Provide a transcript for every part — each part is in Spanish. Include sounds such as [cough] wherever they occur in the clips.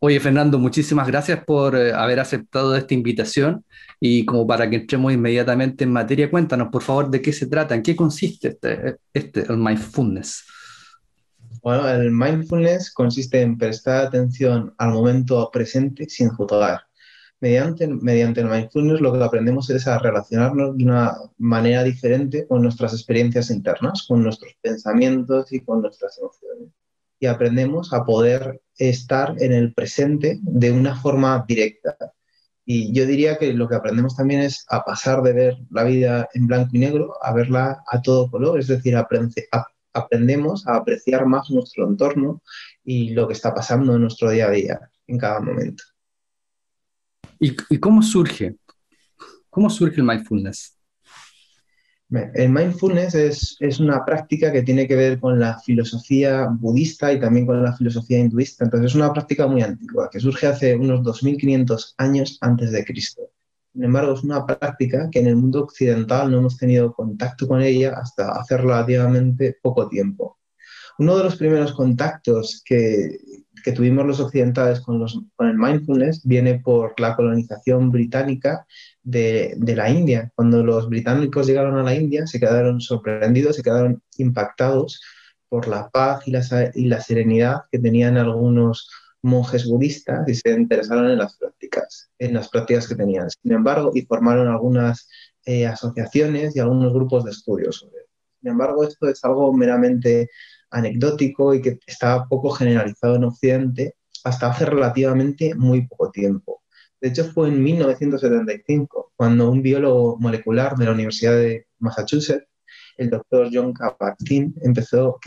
Oye, Fernando, muchísimas gracias por eh, haber aceptado esta invitación y como para que entremos inmediatamente en materia, cuéntanos por favor de qué se trata, en qué consiste este, este el mindfulness. Bueno, el mindfulness consiste en prestar atención al momento presente sin juzgar. Mediante, mediante el mindfulness lo que aprendemos es a relacionarnos de una manera diferente con nuestras experiencias internas, con nuestros pensamientos y con nuestras emociones y aprendemos a poder estar en el presente de una forma directa. Y yo diría que lo que aprendemos también es a pasar de ver la vida en blanco y negro a verla a todo color, es decir, aprendemos a apreciar más nuestro entorno y lo que está pasando en nuestro día a día, en cada momento. ¿Y, y cómo surge? ¿Cómo surge el mindfulness? El mindfulness es, una práctica que tiene que ver con la filosofía budista y también con la filosofía hinduista. Entonces es una práctica muy antigua, que surge hace unos 2500 años antes de Cristo. Sin embargo, es una práctica que en el mundo occidental no hemos tenido contacto con ella hasta hace relativamente poco tiempo. Uno de los primeros contactos que, que tuvimos los occidentales con, los, con, el mindfulness viene por la colonización británica de, de, la India. Cuando los británicos llegaron a la India se quedaron sorprendidos, se quedaron impactados por la paz y la, y la serenidad que tenían algunos monjes budistas y se interesaron en las prácticas, en las prácticas que tenían. Sin embargo, y formaron algunas eh, asociaciones y algunos grupos de estudios sobre Sin embargo, esto es algo meramente anecdótico y que estaba poco generalizado en Occidente hasta hace relativamente muy poco tiempo. De hecho, fue en 1975 cuando un biólogo molecular de la Universidad de Massachusetts, el doctor John Kabat-Zinn, empezó,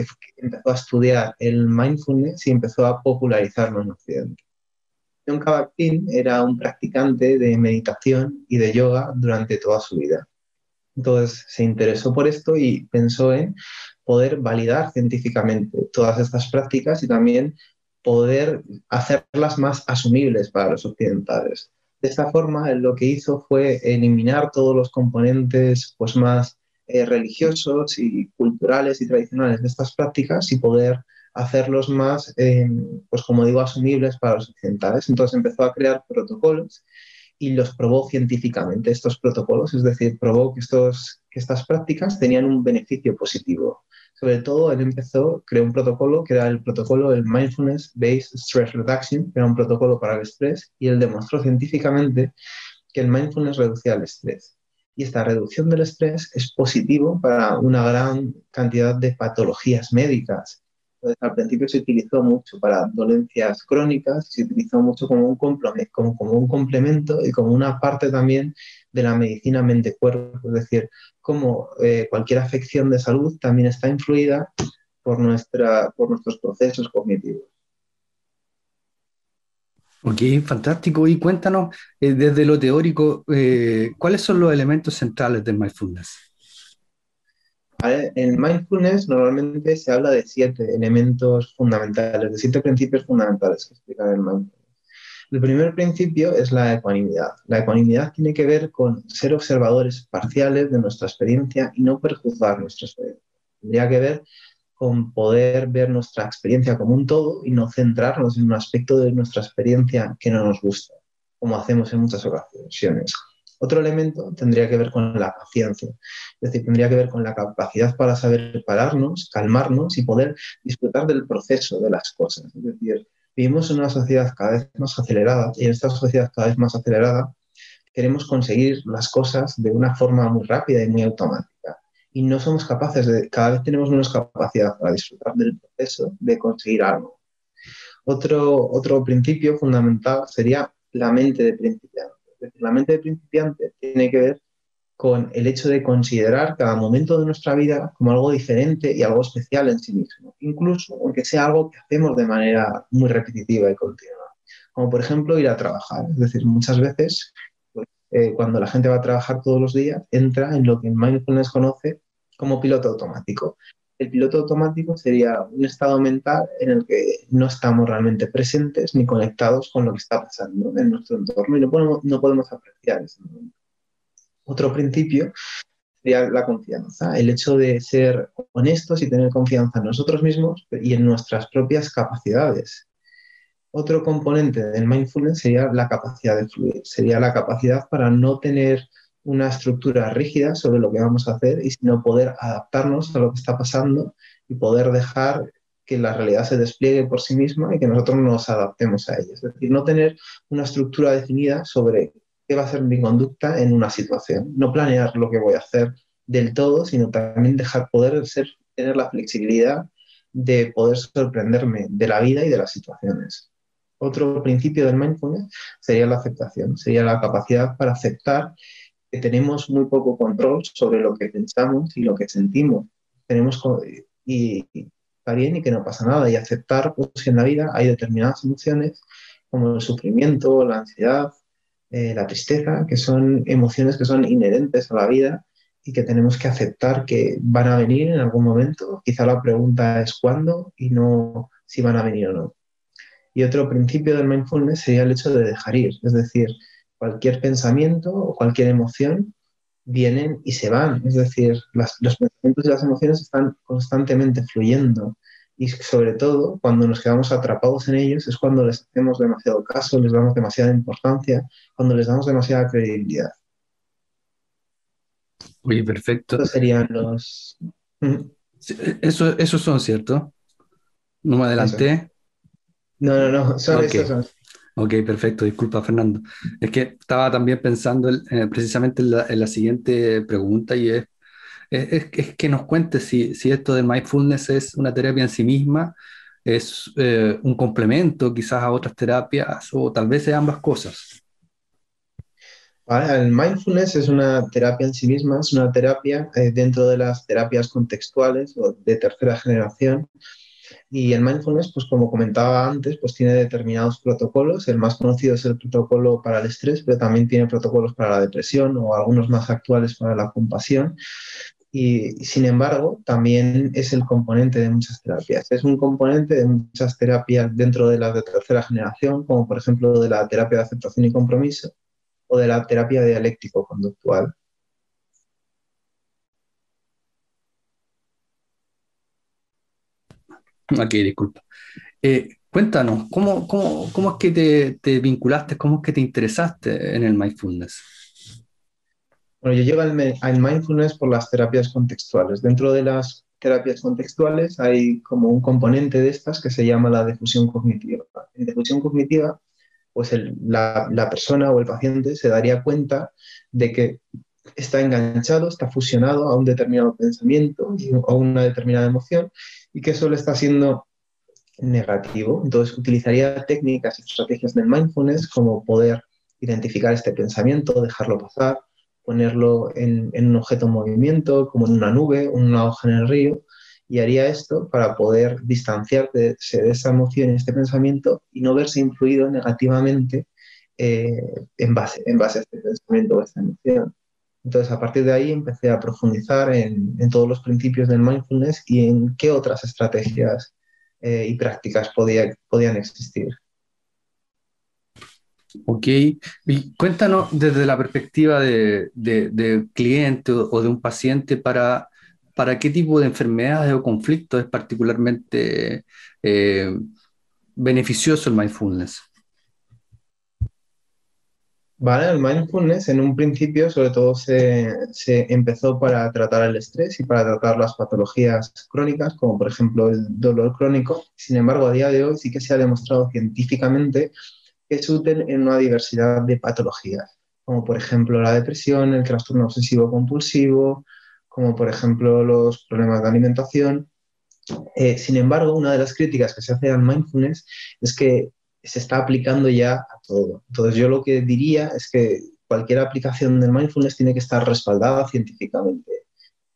a estudiar el mindfulness y empezó a popularizarlo en Occidente. John Kabat-Zinn era un practicante de meditación y de yoga durante toda su vida. Entonces se interesó por esto y pensó en poder validar científicamente todas estas prácticas y también poder hacerlas más asumibles para los occidentales. De esta forma, lo que hizo fue eliminar todos los componentes pues, más eh, religiosos y culturales y tradicionales de estas prácticas y poder hacerlos más, eh, pues como digo, asumibles para los occidentales. Entonces empezó a crear protocolos y los probó científicamente, estos protocolos, es decir, probó que, estos, que estas prácticas tenían un beneficio positivo sobre todo él empezó, creó un protocolo que era el protocolo del Mindfulness Based Stress Reduction, que era un protocolo para el estrés, y él demostró científicamente que el mindfulness reducía el estrés. Y esta reducción del estrés es positivo para una gran cantidad de patologías médicas. Al principio se utilizó mucho para dolencias crónicas, se utilizó mucho como un, complemento, como, como un complemento y como una parte también de la medicina mente-cuerpo, es decir, como eh, cualquier afección de salud también está influida por, nuestra, por nuestros procesos cognitivos. Ok, fantástico. Y cuéntanos eh, desde lo teórico, eh, ¿cuáles son los elementos centrales del mindfulness? En mindfulness normalmente se habla de siete elementos fundamentales, de siete principios fundamentales que explican el mindfulness. El primer principio es la ecuanimidad. La ecuanimidad tiene que ver con ser observadores parciales de nuestra experiencia y no perjuzgar nuestra experiencia. Tendría que ver con poder ver nuestra experiencia como un todo y no centrarnos en un aspecto de nuestra experiencia que no nos gusta, como hacemos en muchas ocasiones. Otro elemento tendría que ver con la paciencia, es decir, tendría que ver con la capacidad para saber pararnos, calmarnos y poder disfrutar del proceso de las cosas. Es decir, Vivimos en una sociedad cada vez más acelerada y en esta sociedad cada vez más acelerada queremos conseguir las cosas de una forma muy rápida y muy automática. Y no somos capaces de, cada vez tenemos menos capacidad para disfrutar del proceso de conseguir algo. Otro, otro principio fundamental sería la mente de principiante. La mente de principiante tiene que ver con el hecho de considerar cada momento de nuestra vida como algo diferente y algo especial en sí mismo, incluso aunque sea algo que hacemos de manera muy repetitiva y continua, como por ejemplo ir a trabajar. Es decir, muchas veces pues, eh, cuando la gente va a trabajar todos los días, entra en lo que mindfulness conoce como piloto automático. El piloto automático sería un estado mental en el que no estamos realmente presentes ni conectados con lo que está pasando en nuestro entorno y no podemos, no podemos apreciar ese momento. Otro principio sería la confianza, el hecho de ser honestos y tener confianza en nosotros mismos y en nuestras propias capacidades. Otro componente del mindfulness sería la capacidad de fluir, sería la capacidad para no tener una estructura rígida sobre lo que vamos a hacer y sino poder adaptarnos a lo que está pasando y poder dejar que la realidad se despliegue por sí misma y que nosotros nos adaptemos a ella. Es decir, no tener una estructura definida sobre qué va a ser mi conducta en una situación. No planear lo que voy a hacer del todo, sino también dejar poder ser, tener la flexibilidad de poder sorprenderme de la vida y de las situaciones. Otro principio del mindfulness sería la aceptación, sería la capacidad para aceptar que tenemos muy poco control sobre lo que pensamos y lo que sentimos. Tenemos y, está bien y que no pasa nada y aceptar pues, que en la vida hay determinadas emociones como el sufrimiento, la ansiedad, eh, la tristeza, que son emociones que son inherentes a la vida y que tenemos que aceptar que van a venir en algún momento. Quizá la pregunta es cuándo y no si van a venir o no. Y otro principio del mindfulness sería el hecho de dejar ir, es decir, cualquier pensamiento o cualquier emoción vienen y se van, es decir, los pensamientos y las emociones están constantemente fluyendo y sobre todo cuando nos quedamos atrapados en ellos es cuando les hacemos demasiado caso, les damos demasiada importancia, cuando les damos demasiada credibilidad. Oye, perfecto. Estos serían los... Eso, esos son, ¿cierto? No me adelanté. No, no, no, son son. Ok, perfecto. Disculpa, Fernando. Es que estaba también pensando eh, precisamente en la, siguiente pregunta y es, es, que nos cuente si, si, esto de mindfulness es una terapia en sí misma, es eh, un complemento quizás a otras terapias o tal vez sea ambas cosas. El mindfulness es una terapia en sí misma, es una terapia eh, dentro de las terapias contextuales o de tercera generación y el mindfulness, pues como comentaba antes, pues tiene determinados protocolos. El más conocido es el protocolo para el estrés, pero también tiene protocolos para la depresión o algunos más actuales para la compasión. Y sin embargo, también es el componente de muchas terapias. Es un componente de muchas terapias dentro de las de tercera generación, como por ejemplo de la terapia de aceptación y compromiso o de la terapia dialéctico-conductual. [laughs] Aquí, disculpa. Eh, cuéntanos, ¿cómo, cómo, cómo es que te, te, vinculaste, cómo es que te interesaste en el mindfulness? Bueno, yo llego al, mindfulness por las terapias contextuales. Dentro de las terapias contextuales hay como un componente de estas que se llama la difusión cognitiva. En difusión cognitiva, pues la, la persona o el paciente se daría cuenta de que está enganchado, está fusionado a un determinado pensamiento o una determinada emoción y que eso le está siendo negativo. Entonces, utilizaría técnicas y estrategias del mindfulness como poder identificar este pensamiento, dejarlo pasar, ponerlo en, un objeto en movimiento, como en una nube, una hoja en el río, y haría esto para poder distanciarse de esa emoción y este pensamiento y no verse influido negativamente eh, en, base, en base a este pensamiento o esta emoción. Entonces, a partir de ahí empecé a profundizar en, todos los principios del mindfulness y en qué otras estrategias eh, y prácticas podía, podían existir. Ok, y cuéntanos desde la perspectiva de, cliente o de un paciente para, para qué tipo de enfermedades o conflictos es particularmente eh, beneficioso el mindfulness. Vale, el mindfulness en un principio sobre todo se, empezó para tratar el estrés y para tratar las patologías crónicas, como por ejemplo el dolor crónico. Sin embargo, a día de hoy sí que se ha demostrado científicamente que es útil en una diversidad de patologías, como por ejemplo la depresión, el trastorno obsesivo compulsivo, como por ejemplo los problemas de alimentación. Eh, sin embargo, una de las críticas que se hace al mindfulness es que se está aplicando ya a todo. Entonces yo lo que diría es que cualquier aplicación del mindfulness tiene que estar respaldada científicamente.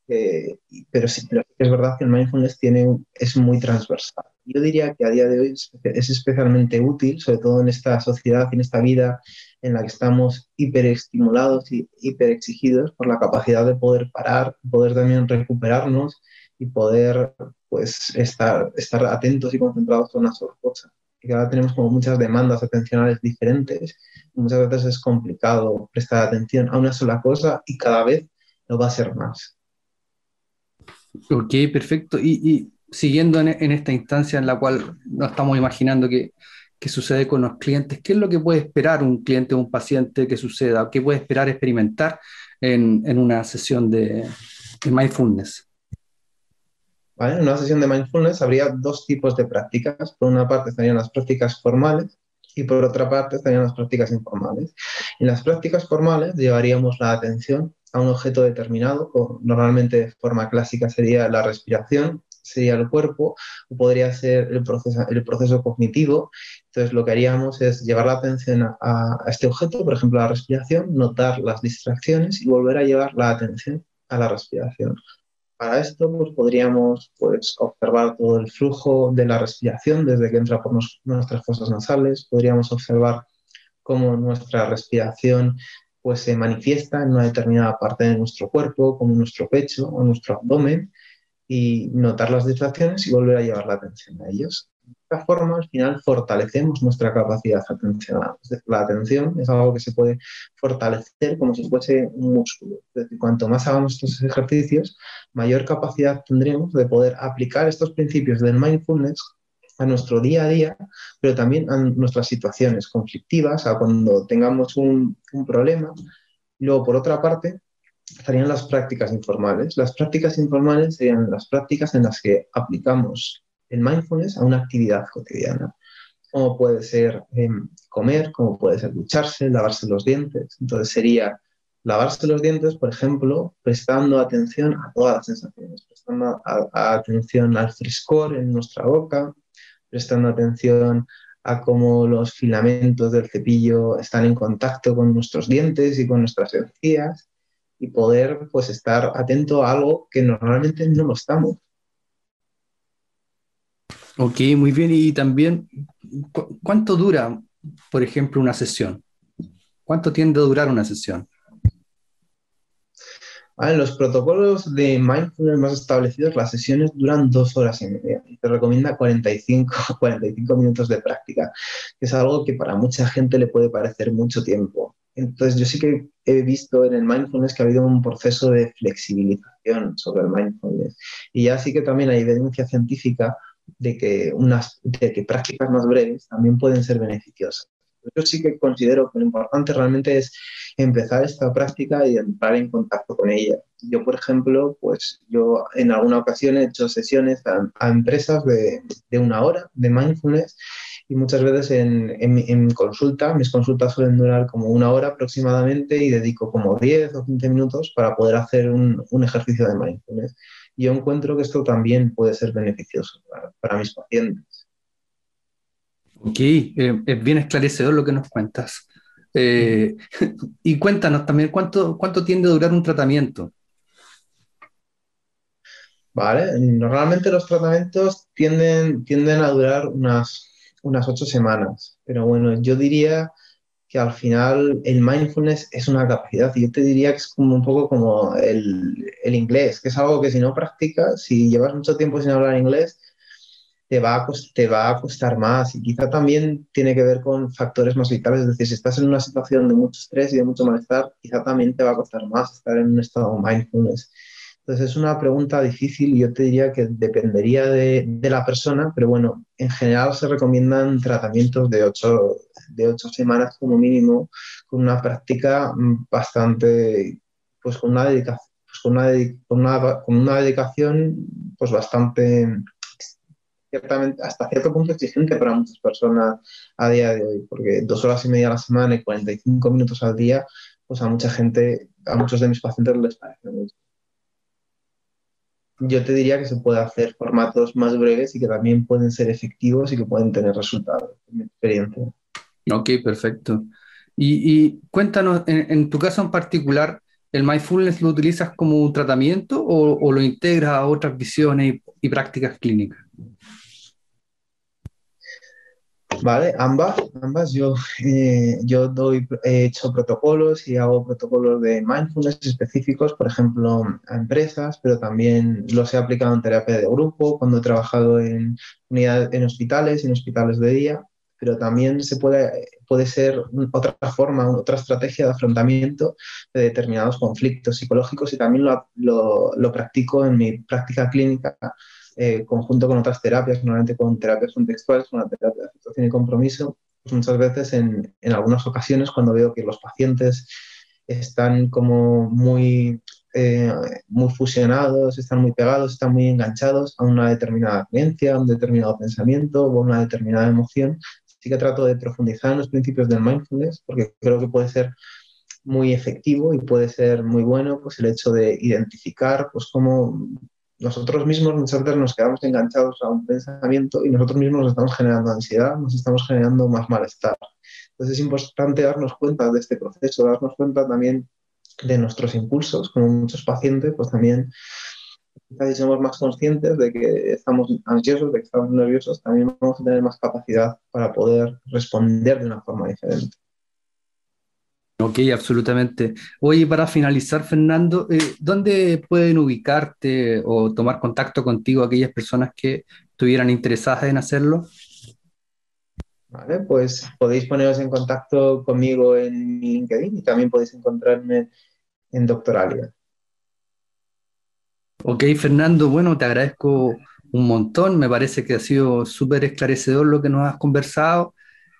Eh, pero sí, es verdad que el mindfulness tiene, es muy transversal. Yo diría que a día de hoy es, especialmente útil, sobre todo en esta sociedad, en esta vida en la que estamos hiperestimulados y hiperexigidos por la capacidad de poder parar, poder también recuperarnos y poder pues, estar, estar atentos y concentrados en una sola cosa que ahora tenemos como muchas demandas atencionales diferentes. muchas veces es complicado prestar atención a una sola cosa y cada vez lo va a ser más. Ok, perfecto. Y, siguiendo en, esta instancia en la cual nos estamos imaginando que, que sucede con los clientes? ¿Qué es lo que puede esperar un cliente o un paciente que suceda? ¿Qué puede esperar experimentar en, en una sesión de mindfulness? En una sesión de mindfulness habría dos tipos de prácticas. Por una parte estarían las prácticas formales y por otra parte estarían las prácticas informales. En las prácticas formales llevaríamos la atención a un objeto determinado, normalmente de forma clásica sería la respiración, sería el cuerpo, o podría ser el proceso, el proceso cognitivo. Entonces lo que haríamos es llevar la atención a, a este objeto, por ejemplo la respiración, notar las distracciones y volver a llevar la atención a la respiración. Para esto pues, podríamos pues, observar todo el flujo de la respiración desde que entra por nuestras fosas nasales, podríamos observar cómo nuestra respiración pues, se manifiesta en una determinada parte de nuestro cuerpo, como nuestro pecho o nuestro abdomen, y notar las distracciones y volver a llevar la atención a ellos esta forma, al final, fortalecemos nuestra capacidad atencional. la atención es algo que se puede fortalecer como si fuese un músculo. Es decir, cuanto más hagamos estos ejercicios, mayor capacidad tendremos de poder aplicar estos principios del mindfulness a nuestro día a día, pero también a nuestras situaciones conflictivas, a cuando tengamos un, un problema. Luego, por otra parte, estarían las prácticas informales. Las prácticas informales serían las prácticas en las que aplicamos el mindfulness a una actividad cotidiana, como puede ser em, comer, como puede ser ducharse, lavarse los dientes. Entonces sería lavarse los dientes, por ejemplo, prestando atención a todas las sensaciones, prestando atención al frescor en nuestra boca, prestando atención a cómo los filamentos del cepillo están en contacto con nuestros dientes y con nuestras encías y poder pues estar atento a algo que normalmente no lo estamos. Ok, muy bien. Y también, ¿cuánto dura, por ejemplo, una sesión? ¿Cuánto tiende a durar una sesión? En los protocolos de mindfulness más establecidos, las sesiones duran dos horas y media. Te recomienda 45, 45 [laughs] minutos de práctica, que es algo que para mucha gente le puede parecer mucho tiempo. Entonces, yo sí que he visto en el mindfulness que ha habido un proceso de flexibilización sobre el mindfulness. Y ya sí que también hay evidencia científica de que, unas, de que prácticas más breves también pueden ser beneficiosas. Yo sí que considero que lo importante realmente es empezar esta práctica y entrar en contacto con ella. Yo, por ejemplo, pues yo en alguna ocasión he hecho sesiones a, empresas de, de, una hora de mindfulness y muchas veces en, en, en, consulta, mis consultas suelen durar como una hora aproximadamente y dedico como 10 o 15 minutos para poder hacer un, un ejercicio de mindfulness yo encuentro que esto también puede ser beneficioso para, mis pacientes. Ok, eh, es bien esclarecedor lo que nos cuentas. Eh, [laughs] y cuéntanos también, ¿cuánto, ¿cuánto tiende a durar un tratamiento? Vale, normalmente los tratamientos tienden, tienden a durar unas, unas ocho semanas, pero bueno, yo diría que al final el mindfulness es una capacidad. Y yo te diría que es como un poco como el, el, inglés, que es algo que si no practicas, si llevas mucho tiempo sin hablar inglés, te va, a, te va a costar más. Y quizá también tiene que ver con factores más vitales. Es decir, si estás en una situación de mucho estrés y de mucho malestar, quizá también te va a costar más estar en un estado mindfulness. Entonces es una pregunta difícil y yo te diría que dependería de, la persona, pero bueno, en general se recomiendan tratamientos de ocho, de ocho semanas como mínimo, con una práctica bastante, pues con una dedicación, pues con una dedicación pues bastante, ciertamente, hasta cierto punto exigente para muchas personas a día de hoy, porque dos horas y media a la semana y 45 minutos al día, pues a mucha gente, a muchos de mis pacientes les parece mucho yo te diría que se puede hacer formatos más breves y que también pueden ser efectivos y que pueden tener resultados, en mi experiencia. Ok, perfecto. Y, cuéntanos, en, tu caso en particular, ¿el mindfulness lo utilizas como un tratamiento o, lo integras a otras visiones y prácticas clínicas? Vale, ambas, ambas. Yo, eh, yo doy, he hecho protocolos y hago protocolos de mindfulness específicos, por ejemplo, a empresas, pero también los he aplicado en terapia de grupo, cuando he trabajado en, unidades, en hospitales, en hospitales de día, pero también se puede, puede ser otra forma, otra estrategia de afrontamiento de determinados conflictos psicológicos y también lo, lo, practico en mi práctica clínica eh, conjunto con otras terapias, normalmente con terapias contextuales, con la terapia de aceptación y compromiso, pues muchas veces en, en algunas ocasiones cuando veo que los pacientes están como muy eh, muy fusionados, están muy pegados, están muy enganchados a una determinada creencia, a un determinado pensamiento o a una determinada emoción. Así que trato de profundizar en los principios del mindfulness porque creo que puede ser muy efectivo y puede ser muy bueno pues el hecho de identificar pues cómo nosotros mismos muchas veces nos quedamos enganchados a un pensamiento y nosotros mismos nos estamos generando ansiedad, nos estamos generando más malestar. Entonces es importante darnos cuenta de este proceso, darnos cuenta también de nuestros impulsos, como muchos pacientes, pues también si somos más conscientes de que estamos ansiosos, de que estamos nerviosos, también vamos a tener más capacidad para poder responder de una forma diferente. Ok, absolutamente. Oye, para finalizar, Fernando, eh, ¿dónde pueden ubicarte o tomar contacto contigo aquellas personas que estuvieran interesadas en hacerlo? Vale, pues podéis poneros en contacto conmigo en mi LinkedIn y también podéis encontrarme en Doctoralia. Ok, Fernando, bueno, te agradezco un montón, me parece que ha sido súper esclarecedor lo que nos has conversado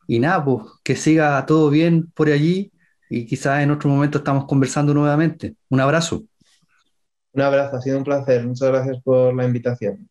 y nada, pues que siga todo bien por allí y quizás en otro momento estamos conversando nuevamente. Un abrazo. Un abrazo, ha sido un placer. Muchas gracias por la invitación.